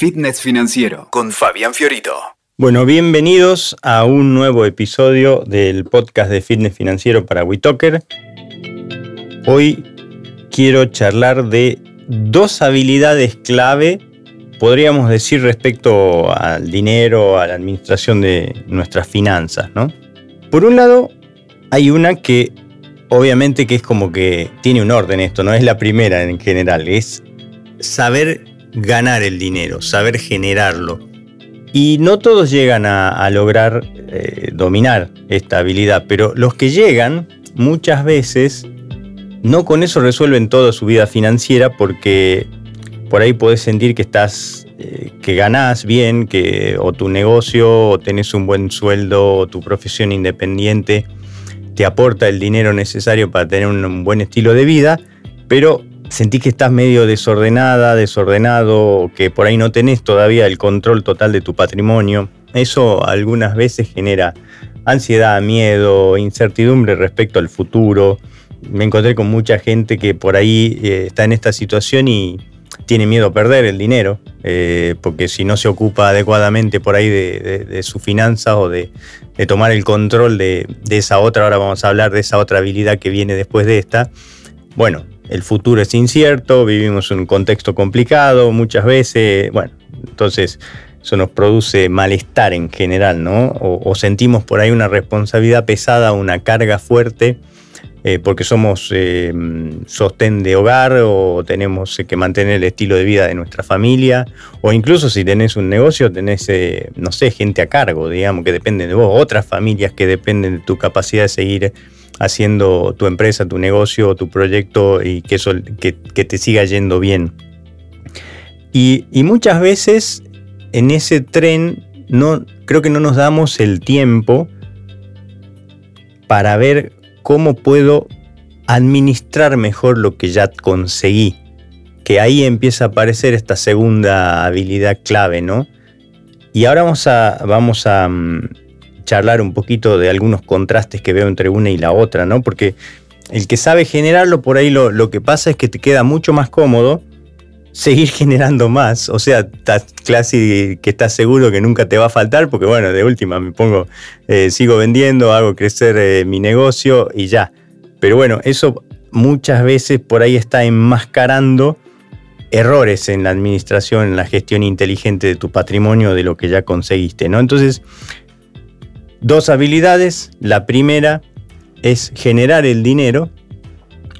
Fitness Financiero con Fabián Fiorito. Bueno, bienvenidos a un nuevo episodio del podcast de Fitness Financiero para WeTalker. Hoy quiero charlar de dos habilidades clave, podríamos decir, respecto al dinero, a la administración de nuestras finanzas, ¿no? Por un lado, hay una que obviamente que es como que tiene un orden esto, no es la primera en general, es saber ganar el dinero, saber generarlo. Y no todos llegan a, lograr eh, dominar esta habilidad, pero los que llegan muchas veces no con eso resuelven toda su vida financiera porque por ahí podés sentir que estás, eh, que ganás bien, que o tu negocio, o tenés un buen sueldo, o tu profesión independiente te aporta el dinero necesario para tener un buen estilo de vida, pero sentís que estás medio desordenada, desordenado, que por ahí no tenés todavía el control total de tu patrimonio. Eso algunas veces genera ansiedad, miedo, incertidumbre respecto al futuro. Me encontré con mucha gente que por ahí eh, está en esta situación y tiene miedo a perder el dinero, eh, porque si no se ocupa adecuadamente por ahí de, su finanza o de, tomar el control de, de esa otra, ahora vamos a hablar de esa otra habilidad que viene después de esta, bueno, el futuro es incierto, vivimos un contexto complicado muchas veces, bueno, entonces eso nos produce malestar en general, ¿no? O, sentimos por ahí una responsabilidad pesada, una carga fuerte, eh, porque somos eh, sostén de hogar o tenemos que mantener el estilo de vida de nuestra familia, o incluso si tenés un negocio, tenés, eh, no sé, gente a cargo, digamos, que depende de vos, otras familias que dependen de tu capacidad de seguir haciendo tu empresa, tu negocio, tu proyecto y que, eso, que, te siga yendo bien. Y, muchas veces en ese tren no, creo que no nos damos el tiempo para ver cómo puedo administrar mejor lo que ya conseguí. Que ahí empieza a aparecer esta segunda habilidad clave, ¿no? Y ahora vamos a, vamos a, mm, charlar un poquito de algunos contrastes que veo entre una y la otra, ¿no? Porque el que sabe generarlo, por ahí lo, que pasa es que te queda mucho más cómodo seguir generando más. O sea, casi que estás seguro que nunca te va a faltar, porque bueno, de última me pongo, eh, sigo vendiendo, hago crecer eh, mi negocio y ya. Pero bueno, eso muchas veces por ahí está enmascarando errores en la administración, en la gestión inteligente de tu patrimonio, de lo que ya conseguiste, ¿no? Entonces, dos habilidades. La primera es generar el dinero.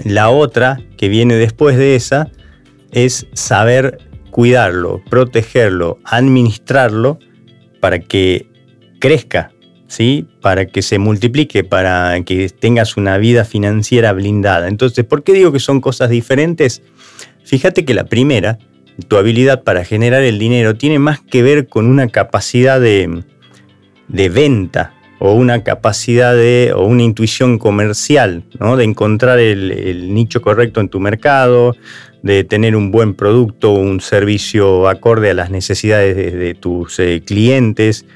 La otra, que viene después de esa, es saber cuidarlo, protegerlo, administrarlo para que crezca, ¿sí? para que se multiplique, para que tengas una vida financiera blindada. Entonces, ¿por qué digo que son cosas diferentes? Fíjate que la primera, tu habilidad para generar el dinero, tiene más que ver con una capacidad de, de venta o una capacidad de, o una intuición comercial, ¿no? de encontrar el, nicho correcto en tu mercado, de tener un buen producto, un servicio acorde a las necesidades de, tus eh, clientes.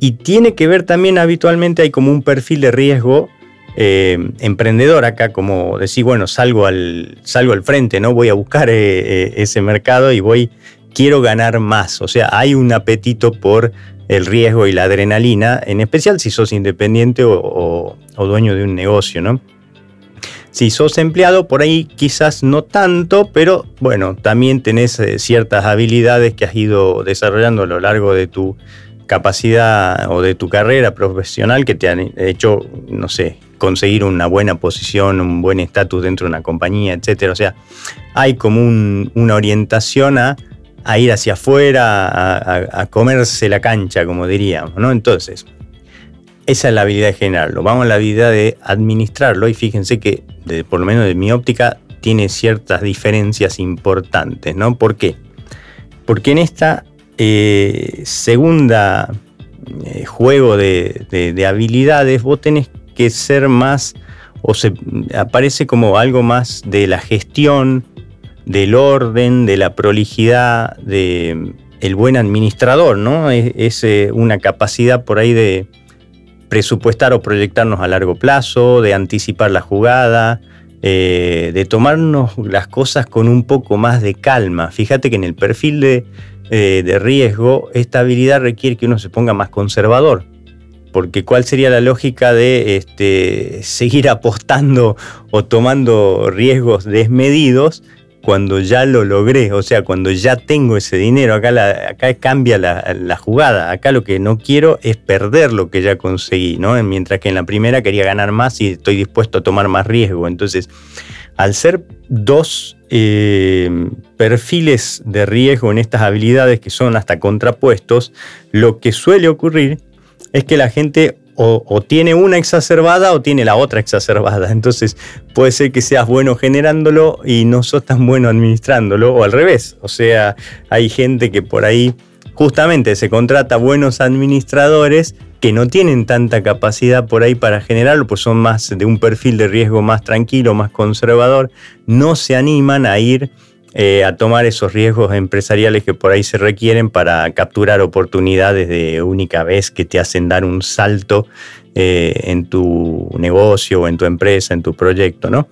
Y tiene que ver también habitualmente, hay como un perfil de riesgo eh, emprendedor acá, como decir, bueno, salgo al, salgo al frente, ¿no? Voy a buscar eh, ese mercado y voy, quiero ganar más. O sea, hay un apetito por el riesgo y la adrenalina, en especial si sos independiente o, dueño de un negocio, ¿no? Si sos empleado, por ahí quizás no tanto, pero bueno, también tenés eh, ciertas habilidades que has ido desarrollando a lo largo de tu capacidad o de tu carrera profesional que te han hecho, no sé, conseguir una buena posición, un buen estatus dentro de una compañía, etc. O sea, hay como una orientación a a ir hacia afuera, a, comerse la cancha, como diríamos, ¿no? Entonces, esa es la habilidad de generarlo. Vamos a la habilidad de administrarlo y fíjense que, por lo menos de mi óptica, tiene ciertas diferencias importantes, ¿no? ¿Por qué? Porque en esta eh, segunda eh, juego de, de, habilidades vos tenés que ser más, o se aparece como algo más de la gestión, del orden, de la prolijidad, de el buen administrador, ¿no? Es, eh, una capacidad por ahí de presupuestar o proyectarnos a largo plazo, de anticipar la jugada, eh, de tomarnos las cosas con un poco más de calma. Fíjate que en el perfil de eh, de riesgo, esta habilidad requiere que uno se ponga más conservador. Porque cuál sería la lógica de este, seguir apostando o tomando riesgos desmedidos cuando ya lo logré, o sea, cuando ya tengo ese dinero, acá, acá cambia la, jugada, acá lo que no quiero es perder lo que ya conseguí, ¿no? Mientras que en la primera quería ganar más y estoy dispuesto a tomar más riesgo. Entonces, al ser dos eh, perfiles de riesgo en estas habilidades que son hasta contrapuestos, lo que suele ocurrir es que la gente o, tiene una exacerbada o tiene la otra exacerbada. Entonces puede ser que seas bueno generándolo y no sos tan bueno administrándolo, o al revés. O sea, hay gente que por ahí justamente se contrata buenos administradores que no tienen tanta capacidad por ahí para generarlo, pues son más de un perfil de riesgo más tranquilo, más conservador, no se animan a ir eh, a tomar esos riesgos empresariales que por ahí se requieren para capturar oportunidades de única vez que te hacen dar un salto eh, en tu negocio o en tu empresa, en tu proyecto, ¿no?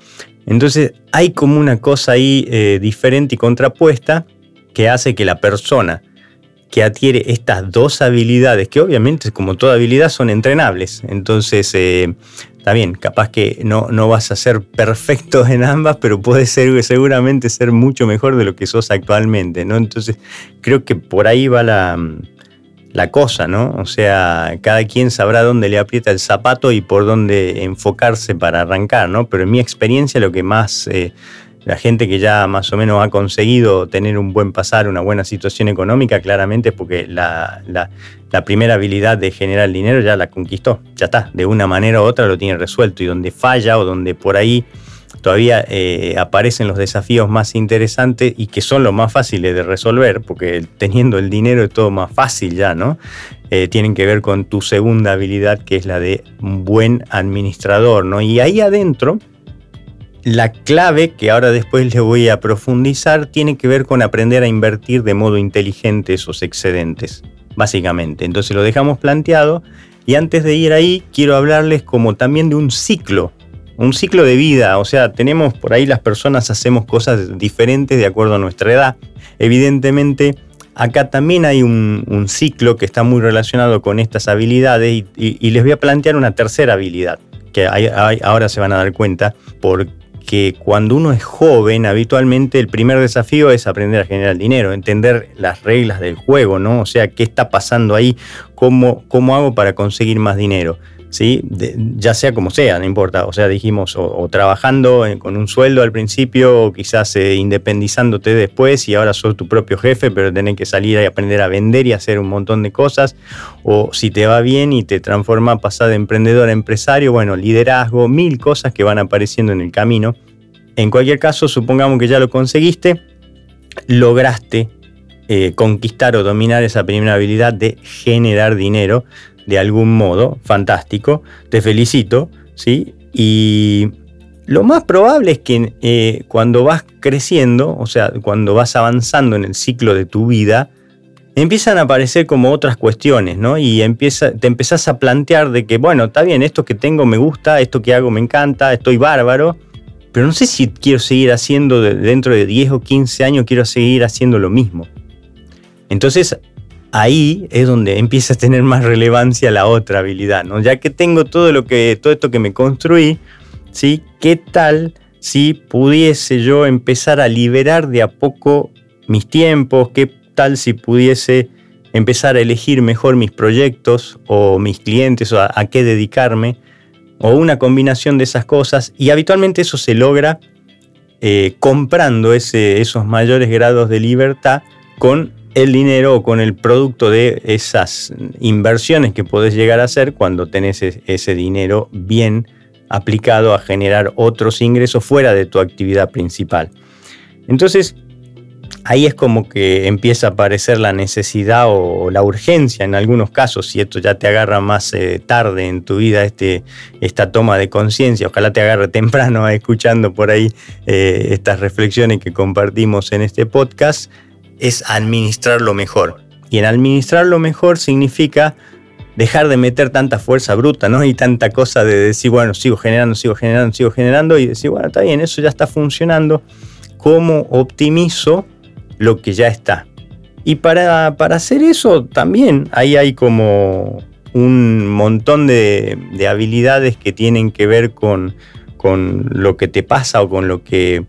Entonces hay como una cosa ahí eh, diferente y contrapuesta que hace que la persona que adquiere estas dos habilidades, que obviamente como toda habilidad son entrenables, entonces está bien, capaz que no, no vas a ser perfecto en ambas, pero puedes ser, seguramente ser mucho mejor de lo que sos actualmente, ¿no? Entonces, creo que por ahí va la, la cosa, ¿no? O sea, cada quien sabrá dónde le aprieta el zapato y por dónde enfocarse para arrancar, ¿no? Pero en mi experiencia lo que más... Eh, la gente que ya más o menos ha conseguido tener un buen pasar, una buena situación económica, claramente porque la, primera habilidad de generar dinero ya la conquistó, ya está, de una manera u otra lo tiene resuelto y donde falla o donde por ahí todavía eh, aparecen los desafíos más interesantes y que son los más fáciles de resolver, porque teniendo el dinero es todo más fácil ya, ¿no? Eh, tienen que ver con tu segunda habilidad, que es la de un buen administrador, ¿no? Y ahí adentro la clave, que ahora después le voy a profundizar, tiene que ver con aprender a invertir de modo inteligente esos excedentes, básicamente. Entonces lo dejamos planteado y antes de ir ahí quiero hablarles como también de un ciclo, un ciclo de vida. O sea, tenemos por ahí las personas hacemos cosas diferentes de acuerdo a nuestra edad. Evidentemente, acá también hay un, ciclo que está muy relacionado con estas habilidades y, les voy a plantear una tercera habilidad que ahora se van a dar cuenta que cuando uno es joven, habitualmente el primer desafío es aprender a generar dinero, entender las reglas del juego, ¿no? O sea, qué está pasando ahí, cómo, cómo hago para conseguir más dinero. ¿Sí? ya sea como sea, no importa. O sea, dijimos, o, trabajando con un sueldo al principio, o quizás eh, independizándote después y ahora sos tu propio jefe, pero tenés que salir y aprender a vender y hacer un montón de cosas. O si te va bien y te transforma, pasar de emprendedor a empresario, bueno, liderazgo, mil cosas que van apareciendo en el camino. En cualquier caso, supongamos que ya lo conseguiste, lograste eh, conquistar o dominar esa primera habilidad de generar dinero de algún modo, fantástico, te felicito, ¿sí? Y lo más probable es que eh, cuando vas creciendo, o sea, cuando vas avanzando en el ciclo de tu vida, empiezan a aparecer como otras cuestiones, ¿no? Y empieza, te empezás a plantear de que, bueno, está bien, esto que tengo me gusta, esto que hago me encanta, estoy bárbaro, pero no sé si quiero seguir haciendo dentro de 10 o 15 años, quiero seguir haciendo lo mismo. Entonces, ahí es donde empieza a tener más relevancia la otra habilidad, ¿no? Ya que tengo todo lo que todo esto que me construí, ¿sí? ¿Qué tal si pudiese yo empezar a liberar de a poco mis tiempos? ¿Qué tal si pudiese empezar a elegir mejor mis proyectos o mis clientes o a qué dedicarme? o una combinación de esas cosas y habitualmente eso se logra eh, comprando esos mayores grados de libertad con el dinero o con el producto de esas inversiones que podés llegar a hacer cuando tenés ese dinero bien aplicado a generar otros ingresos fuera de tu actividad principal. Entonces, ahí es como que empieza a aparecer la necesidad o, la urgencia en algunos casos, si esto ya te agarra más eh, tarde en tu vida, este, esta toma de conciencia, ojalá te agarre temprano escuchando por ahí eh, estas reflexiones que compartimos en este podcast, es administrarlo mejor. Y en administrarlo mejor significa dejar de meter tanta fuerza bruta, ¿no? Y tanta cosa de decir, bueno, sigo generando, sigo generando, sigo generando, y decir, bueno, está bien, eso ya está funcionando. ¿Cómo optimizo lo que ya está. Y para, hacer eso también ahí hay como un montón de, habilidades que tienen que ver con, con lo que te pasa o con lo que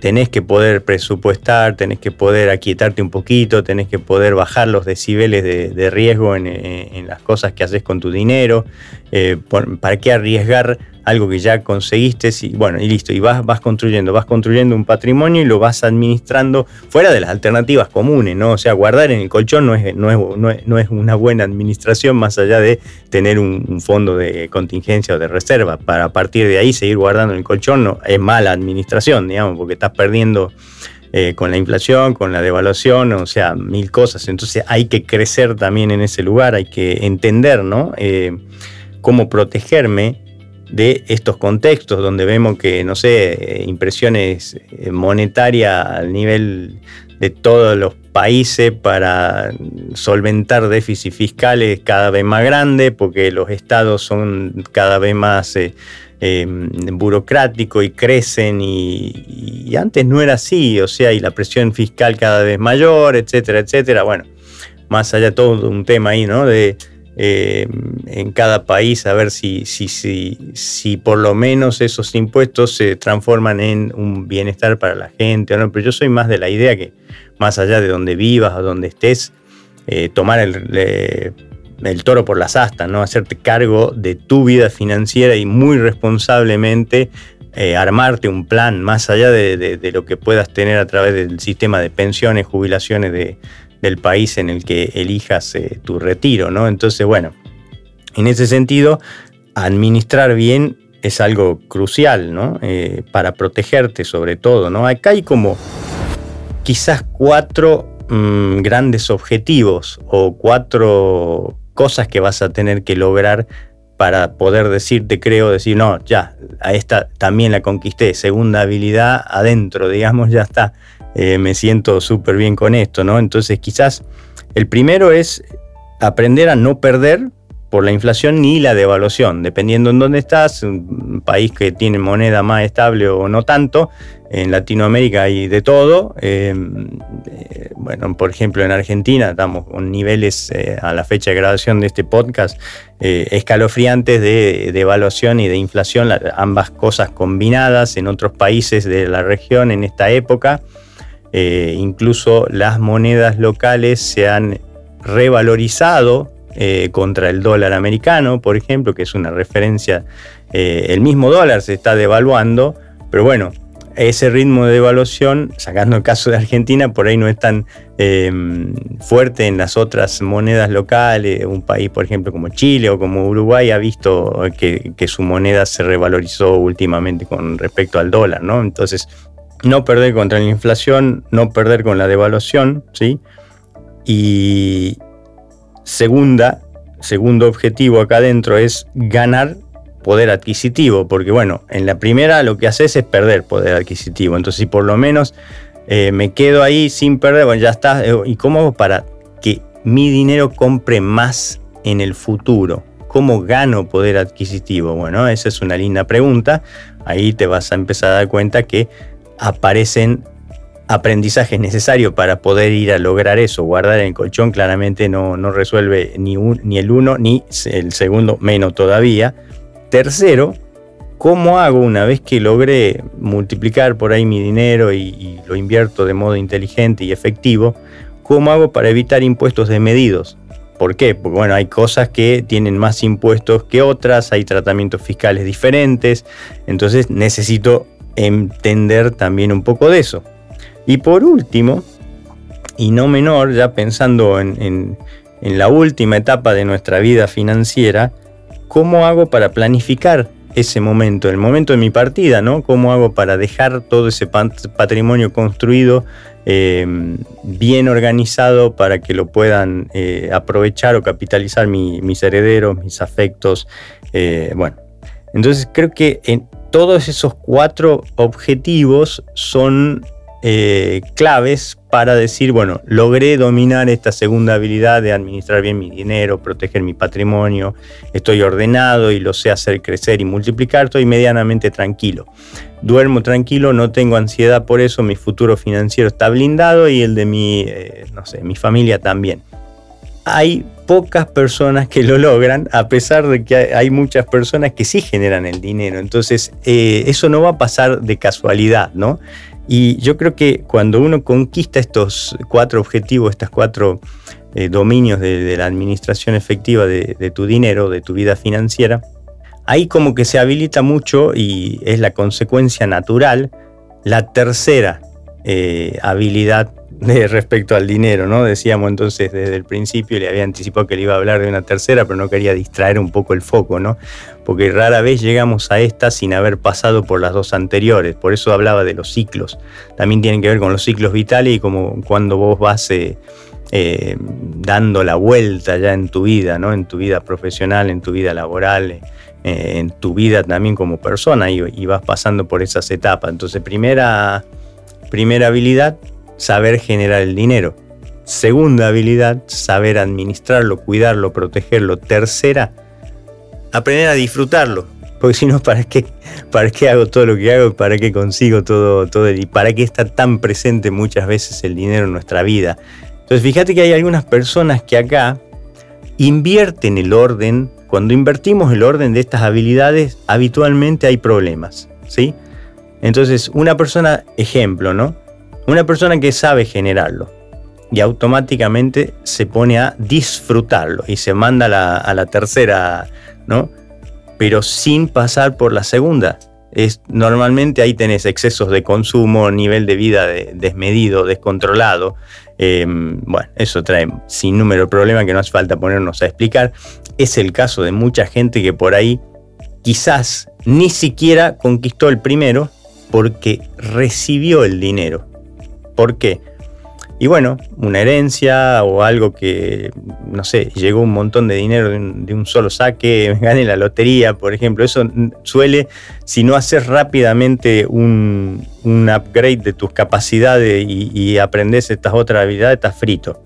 tenés que poder presupuestar, tenés que poder aquietarte un poquito, tenés que poder bajar los decibeles de, riesgo en, las cosas que haces con tu dinero. Eh, ¿Para qué arriesgar algo que ya conseguiste, y bueno, y listo, y vas, vas construyendo, vas construyendo un patrimonio y lo vas administrando fuera de las alternativas comunes, ¿no? O sea, guardar en el colchón no es, no es, no es, una buena administración más allá de tener un, fondo de contingencia o de reserva. Para partir de ahí seguir guardando en el colchón no, es mala administración, digamos, porque estás perdiendo eh, con la inflación, con la devaluación, o sea, mil cosas. Entonces hay que crecer también en ese lugar, hay que entender, ¿no? Eh, cómo protegerme de estos contextos donde vemos que, no sé, impresiones eh, monetarias al nivel de todos los países para solventar déficits fiscales cada vez más grandes, porque los estados son cada vez más eh, em, burocráticos y crecen y, y, antes no era así, o sea, y la presión fiscal cada vez mayor, etcétera, etcétera. Bueno, más allá todo un tema ahí, ¿no? De, eh, en cada país a ver si, si, si, si, por lo menos esos impuestos se transforman en un bienestar para la gente. ¿no? Pero yo soy más de la idea que más allá de donde vivas o donde estés, eh, tomar el, el, toro por las astas, ¿no? hacerte cargo de tu vida financiera y muy responsablemente eh, armarte un plan más allá de, de, lo que puedas tener a través del sistema de pensiones, jubilaciones de, del país en el que elijas eh, tu retiro, ¿no? Entonces, bueno, en ese sentido, administrar bien es algo crucial, ¿no? Eh, para protegerte sobre todo, ¿no? Acá hay como quizás cuatro mm, grandes objetivos o cuatro cosas que vas a tener que lograr para poder decirte, creo, decir, no, ya, a esta también la conquisté, segunda habilidad adentro, digamos, ya está. Eh, me siento súper bien con esto, ¿no? Entonces quizás el primero es aprender a no perder por la inflación ni la devaluación, dependiendo en dónde estás, un país que tiene moneda más estable o no tanto, en Latinoamérica hay de todo, eh, eh, bueno, por ejemplo en Argentina estamos con niveles a la fecha de grabación de este podcast escalofriantes de devaluación y de inflación, ambas cosas combinadas en otros países de la región en esta época. Eh, incluso las monedas locales se han revalorizado eh, contra el dólar americano, por ejemplo, que es una referencia. Eh, el mismo dólar se está devaluando, pero bueno, ese ritmo de devaluación, sacando el caso de Argentina, por ahí no es tan fuerte en las otras monedas locales. Un país, por ejemplo, como Chile o como Uruguay ha visto que, que su moneda se revalorizó últimamente con respecto al dólar, ¿no? Entonces, no perder contra la inflación, no perder con la devaluación, ¿sí? Y segunda, segundo objetivo acá adentro es ganar poder adquisitivo, porque bueno, en la primera lo que haces es perder poder adquisitivo, entonces si por lo menos eh, me quedo ahí sin perder, bueno, ya está, eh, ¿y cómo para que mi dinero compre más en el futuro? ¿Cómo gano poder adquisitivo? Bueno, esa es una linda pregunta. Ahí te vas a empezar a dar cuenta que aparecen aprendizajes necesarios para poder ir a lograr eso. Guardar en el colchón claramente no, no resuelve ni, ni el uno ni el segundo, menos todavía. Tercero, ¿cómo hago una vez que logré multiplicar por ahí mi dinero y, lo invierto de modo inteligente y efectivo? ¿Cómo hago para evitar impuestos desmedidos? ¿Por qué? Porque bueno, hay cosas que tienen más impuestos que otras, hay tratamientos fiscales diferentes, entonces necesito entender también un poco de eso. Y por último, y no menor, ya pensando en, la última etapa de nuestra vida financiera, ¿cómo hago para planificar ese momento, el momento de mi partida, ¿no? ¿Cómo hago para dejar todo ese patrimonio construido, em, bien organizado para que lo puedan eh, aprovechar o capitalizar mis herederos, mis afectos? Eh, bueno, entonces creo que en, todos esos cuatro objetivos son eh, claves para decir, bueno, logré dominar esta segunda habilidad de administrar bien mi dinero, proteger mi patrimonio, estoy ordenado y lo sé hacer crecer y multiplicar, estoy medianamente tranquilo. Duermo tranquilo, no tengo ansiedad por eso, mi futuro financiero está blindado y el de mi, eh, no sé, mi familia también. Hay pocas personas que lo logran, a pesar de que hay muchas personas que sí generan el dinero. Entonces, eh, eso no va a pasar de casualidad, ¿no? Y yo creo que cuando uno conquista estos cuatro objetivos, estos cuatro eh, dominios de, la administración efectiva de, tu dinero, de tu vida financiera, ahí como que se habilita mucho y es la consecuencia natural la tercera eh, habilidad de respecto al dinero, ¿no? Decíamos entonces desde el principio, le había anticipado que le iba a hablar de una tercera, pero no quería distraer un poco el foco, ¿no? Porque rara vez llegamos a esta sin haber pasado por las dos anteriores, por eso hablaba de los ciclos. También tienen que ver con los ciclos vitales y como cuando vos vas eh, eh, dando la vuelta ya en tu vida, ¿no? En tu vida profesional, en tu vida laboral, eh, en tu vida también como persona y, y vas pasando por esas etapas. Entonces, primera, primera habilidad, saber generar el dinero. Segunda habilidad, saber administrarlo, cuidarlo, protegerlo. Tercera, aprender a disfrutarlo. Porque si no, ¿para qué, ¿para qué hago todo lo que hago? ¿Para qué consigo todo, todo? ¿Y para qué está tan presente muchas veces el dinero en nuestra vida? Entonces, fíjate que hay algunas personas que acá invierten el orden. Cuando invertimos el orden de estas habilidades, habitualmente hay problemas. ¿sí? Entonces, una persona, ejemplo, ¿no? Una persona que sabe generarlo y automáticamente se pone a disfrutarlo y se manda a la, tercera, ¿no? Pero sin pasar por la segunda. Es, normalmente ahí tenés excesos de consumo, nivel de vida desmedido, descontrolado. Em, bueno, eso trae sin número problemas que no hace falta ponernos a explicar. Es el caso de mucha gente que por ahí quizás ni siquiera conquistó el primero porque recibió el dinero. ¿Por qué? Y bueno, una herencia o algo que, no sé, llegó un montón de dinero de un, solo saque, gane la lotería, por ejemplo. Eso suele, si no haces rápidamente un, upgrade de tus capacidades y, y, aprendes estas otras habilidades, estás frito.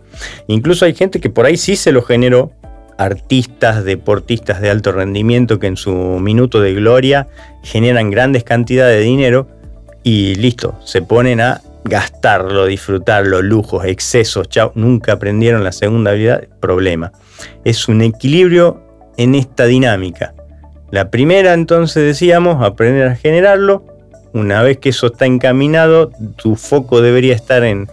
Incluso hay gente que por ahí sí se lo generó, artistas, deportistas de alto rendimiento que en su minuto de gloria generan grandes cantidades de dinero y listo, se ponen a gastarlo, disfrutarlo, lujos, excesos, chao, nunca aprendieron la segunda habilidad, problema. Es un equilibrio en esta dinámica. La primera entonces decíamos, aprender a generarlo. Una vez que eso está encaminado, tu foco debería estar en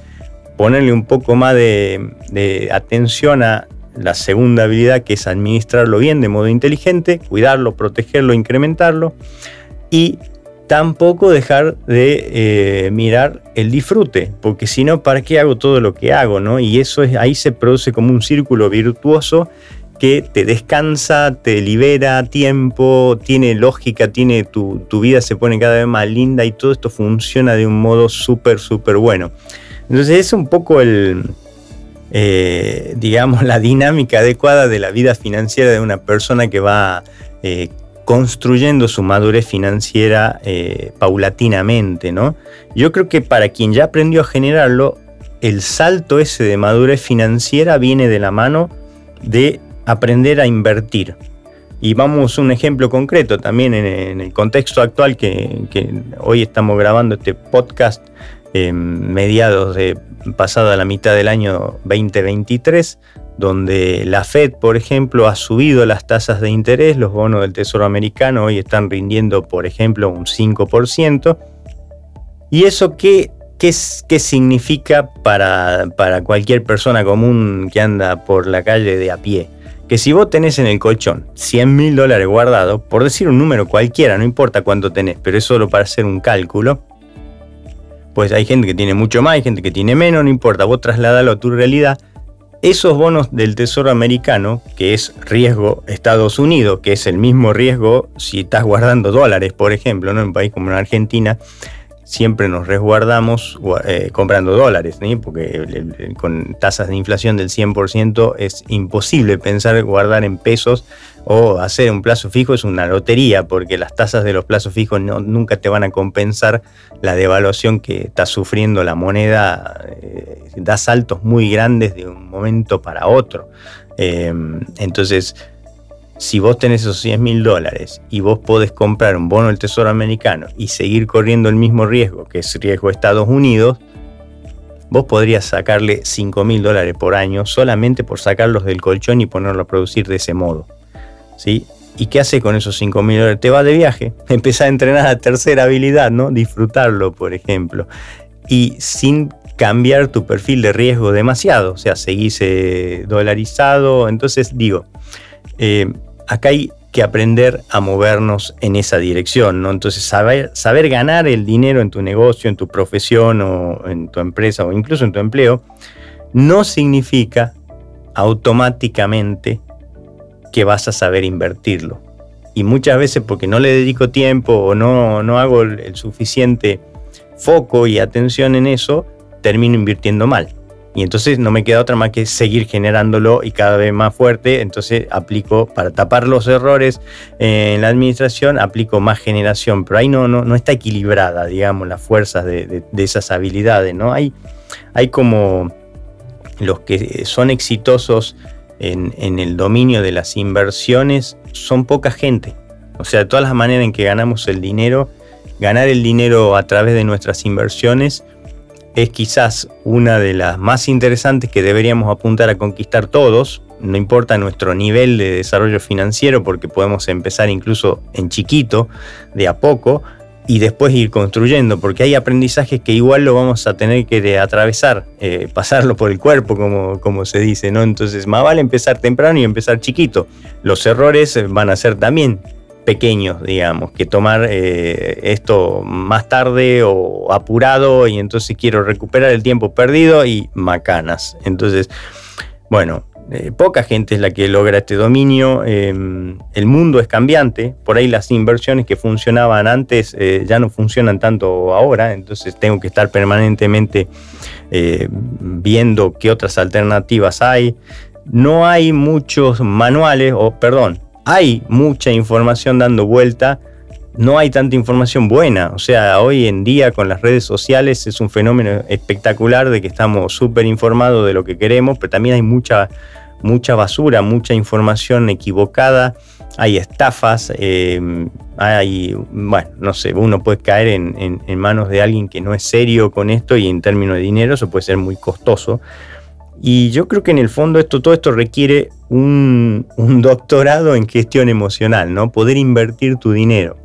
ponerle un poco más de, de atención a la segunda habilidad, que es administrarlo bien de modo inteligente, cuidarlo, protegerlo, incrementarlo. Y tampoco dejar de eh, mirar el disfrute, porque si no, ¿para qué hago todo lo que hago? ¿no? Y eso es, ahí se produce como un círculo virtuoso que te descansa, te libera tiempo, tiene lógica, tiene tu, vida se pone cada vez más linda y todo esto funciona de un modo súper, súper bueno. Entonces es un poco el, eh, digamos, la dinámica adecuada de la vida financiera de una persona que va eh, construyendo su madurez financiera eh, paulatinamente, ¿no? Yo creo que para quien ya aprendió a generarlo, el salto ese de madurez financiera viene de la mano de aprender a invertir. Y vamos a un ejemplo concreto también en, el contexto actual que, hoy estamos grabando este podcast en mediados de pasada la mitad del año 2023, donde la Fed, por ejemplo, ha subido las tasas de interés, los bonos del Tesoro americano hoy están rindiendo, por ejemplo, un 5%. ¿Y eso qué, qué, qué significa para, para cualquier persona común que anda por la calle de a pie? Que si vos tenés en el colchón 100 mil dólares guardados, por decir un número cualquiera, no importa cuánto tenés, pero es solo para hacer un cálculo, pues hay gente que tiene mucho más, hay gente que tiene menos, no importa, vos trasladalo a tu realidad, esos bonos del Tesoro americano, que es riesgo Estados Unidos, que es el mismo riesgo si estás guardando dólares, por ejemplo, en un país como en Argentina, siempre nos resguardamos eh, comprando dólares, porque con tasas de inflación del 100% es imposible pensar guardar en pesos o hacer un plazo fijo es una lotería, porque las tasas de los plazos fijos nunca te van a compensar la devaluación que está sufriendo la moneda, eh, da saltos muy grandes de un momento para otro. Eh, entonces, si vos tenés esos 100 mil dólares y vos podés comprar un bono del Tesoro americano y seguir corriendo el mismo riesgo, que es riesgo de Estados Unidos, vos podrías sacarle 5 mil dólares por año solamente por sacarlos del colchón y ponerlo a producir de ese modo. ¿Sí? ¿Y qué hace con esos 5 mil dólares? Te vas de viaje, empezás a entrenar la tercera habilidad, ¿no? Disfrutarlo, por ejemplo. Y sin cambiar tu perfil de riesgo demasiado, o sea, seguís eh, dolarizado. Entonces, digo, eh, acá hay que aprender a movernos en esa dirección, ¿no? Entonces, saber, saber ganar el dinero en tu negocio, en tu profesión o en tu empresa o incluso en tu empleo, no significa automáticamente que vas a saber invertirlo. Y muchas veces porque no le dedico tiempo o no, no hago el suficiente foco y atención en eso, termino invirtiendo mal y entonces no me queda otra más que seguir generándolo y cada vez más fuerte. Entonces aplico, para tapar los errores en la administración, aplico más generación, pero ahí no, no, no está equilibrada, digamos, las fuerzas de, esas habilidades, ¿no? Hay, hay como los que son exitosos en, el dominio de las inversiones, son poca gente. O sea, todas las maneras en que ganamos el dinero, ganar el dinero a través de nuestras inversiones, es quizás una de las más interesantes que deberíamos apuntar a conquistar todos, no importa nuestro nivel de desarrollo financiero, porque podemos empezar incluso en chiquito, de a poco, y después ir construyendo, porque hay aprendizajes que igual lo vamos a tener que atravesar, eh, pasarlo por el cuerpo, como, como se dice, ¿no? Entonces, más vale empezar temprano y empezar chiquito. Los errores van a ser también pequeños, digamos, que tomar eh, esto más tarde o apurado y entonces quiero recuperar el tiempo perdido y macanas. Entonces, bueno, eh, poca gente es la que logra este dominio. Em, el mundo es cambiante. Por ahí las inversiones que funcionaban antes eh, ya no funcionan tanto ahora. Entonces tengo que estar permanentemente viendo qué otras alternativas hay. No hay muchos manuales, o perdón, hay mucha información dando vuelta, no hay tanta información buena. O sea, hoy en día con las redes sociales es un fenómeno espectacular de que estamos súper informados de lo que queremos, pero también hay mucha, mucha basura, mucha información equivocada, hay estafas, eh, hay, bueno, no sé, uno puede caer en, manos de alguien que no es serio con esto y en términos de dinero eso puede ser muy costoso. Y yo creo que en el fondo esto, todo esto requiere un, doctorado en gestión emocional, ¿no? Poder invertir tu dinero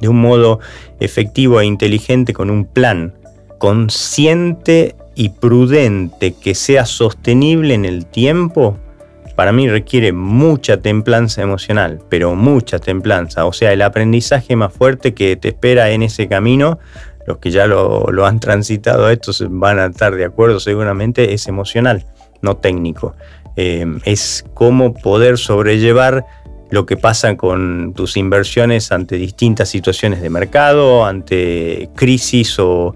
de un modo efectivo e inteligente con un plan consciente y prudente que sea sostenible en el tiempo, para mí requiere mucha templanza emocional, pero mucha templanza. O sea, el aprendizaje más fuerte que te espera en ese camino los que ya lo, han transitado estos van a estar de acuerdo seguramente, es emocional, no técnico. Eh, es cómo poder sobrellevar lo que pasa con tus inversiones ante distintas situaciones de mercado, ante crisis o,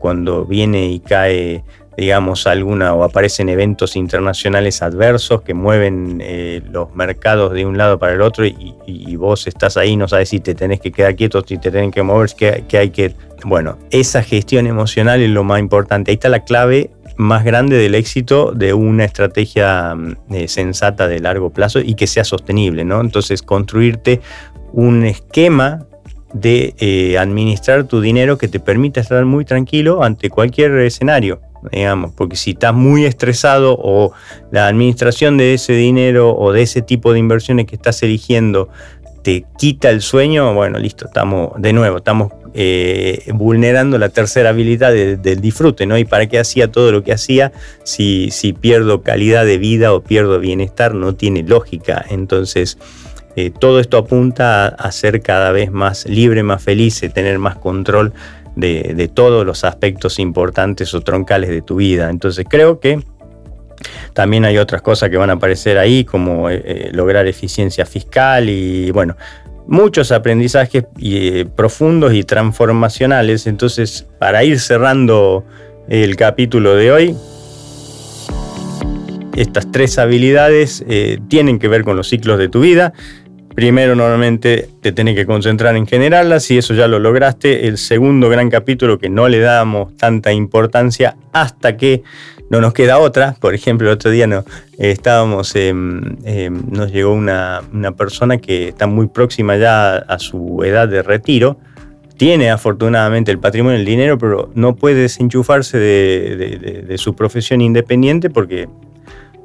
cuando viene y cae digamos, alguna o aparecen eventos internacionales adversos que mueven eh, los mercados de un lado para el otro y, vos estás ahí, no sabes si te tenés que quedar quieto, si te tenés que mover, que, hay que... Bueno, esa gestión emocional es lo más importante. Ahí está la clave más grande del éxito de una estrategia mm, eh, sensata de largo plazo y que sea sostenible, ¿no? Entonces, construirte un esquema de eh, administrar tu dinero que te permita estar muy tranquilo ante cualquier escenario digamos, porque si estás muy estresado o la administración de ese dinero o de ese tipo de inversiones que estás eligiendo te quita el sueño, bueno, listo, estamos de nuevo, estamos eh, vulnerando la tercera habilidad del disfrute, ¿no? Y para qué hacía todo lo que hacía si, si pierdo calidad de vida o pierdo bienestar, no tiene lógica. Entonces, eh, todo esto apunta a, a, ser cada vez más libre, más feliz, tener más control de, todos los aspectos importantes o troncales de tu vida. Entonces creo que también hay otras cosas que van a aparecer ahí, como eh, lograr eficiencia fiscal y bueno, muchos aprendizajes eh, profundos y transformacionales. Entonces, para ir cerrando el capítulo de hoy, estas tres habilidades eh, tienen que ver con los ciclos de tu vida. Primero, normalmente te tenés que concentrar en generarlas y eso ya lo lograste. El segundo gran capítulo que no le damos tanta importancia hasta que no nos queda otra. Por ejemplo, el otro día no, estábamos, nos llegó una, persona que está muy próxima ya a su edad de retiro. Tiene afortunadamente el patrimonio, el dinero, pero no puede desenchufarse de su profesión independiente porque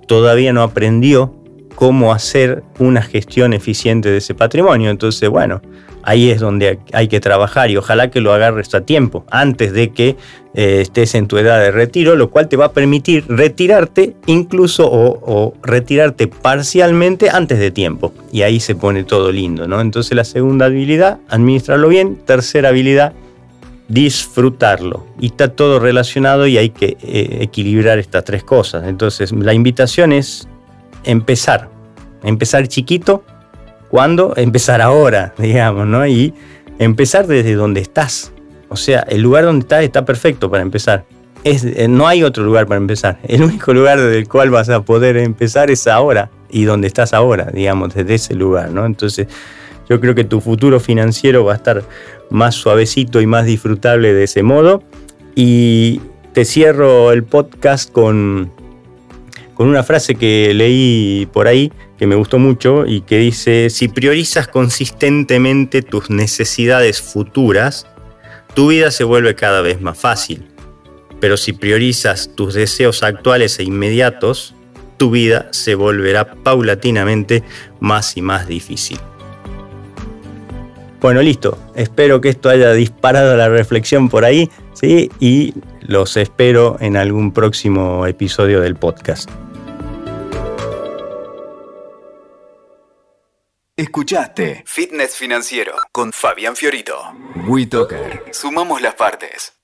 todavía no aprendió cómo hacer una gestión eficiente de ese patrimonio. Entonces, bueno, ahí es donde hay que trabajar y ojalá que lo agarres a tiempo, antes de que eh, estés en tu edad de retiro, lo cual te va a permitir retirarte incluso o, retirarte parcialmente antes de tiempo. Y ahí se pone todo lindo, ¿no? Entonces la segunda habilidad, administrarlo bien. Tercera habilidad, disfrutarlo. Y está todo relacionado y hay que eh, equilibrar estas tres cosas. Entonces la invitación es empezar. Empezar chiquito. ¿Cuándo? Empezar ahora, digamos, ¿no? Y empezar desde donde estás. O sea, el lugar donde estás está perfecto para empezar. Eh, no hay otro lugar para empezar. El único lugar desde el cual vas a poder empezar es ahora y donde estás ahora, digamos, desde ese lugar, ¿no? Entonces, yo creo que tu futuro financiero va a estar más suavecito y más disfrutable de ese modo. Y te cierro el podcast con, con una frase que leí por ahí que me gustó mucho y que dice, si priorizas consistentemente tus necesidades futuras, tu vida se vuelve cada vez más fácil. Pero si priorizas tus deseos actuales e inmediatos, tu vida se volverá paulatinamente más y más difícil. Bueno, listo. Espero que esto haya disparado la reflexión por ahí, ¿sí? Y los espero en algún próximo episodio del podcast. Escuchaste Fitness Financiero con Fabián Fiorito. WeToker. Sumamos las partes.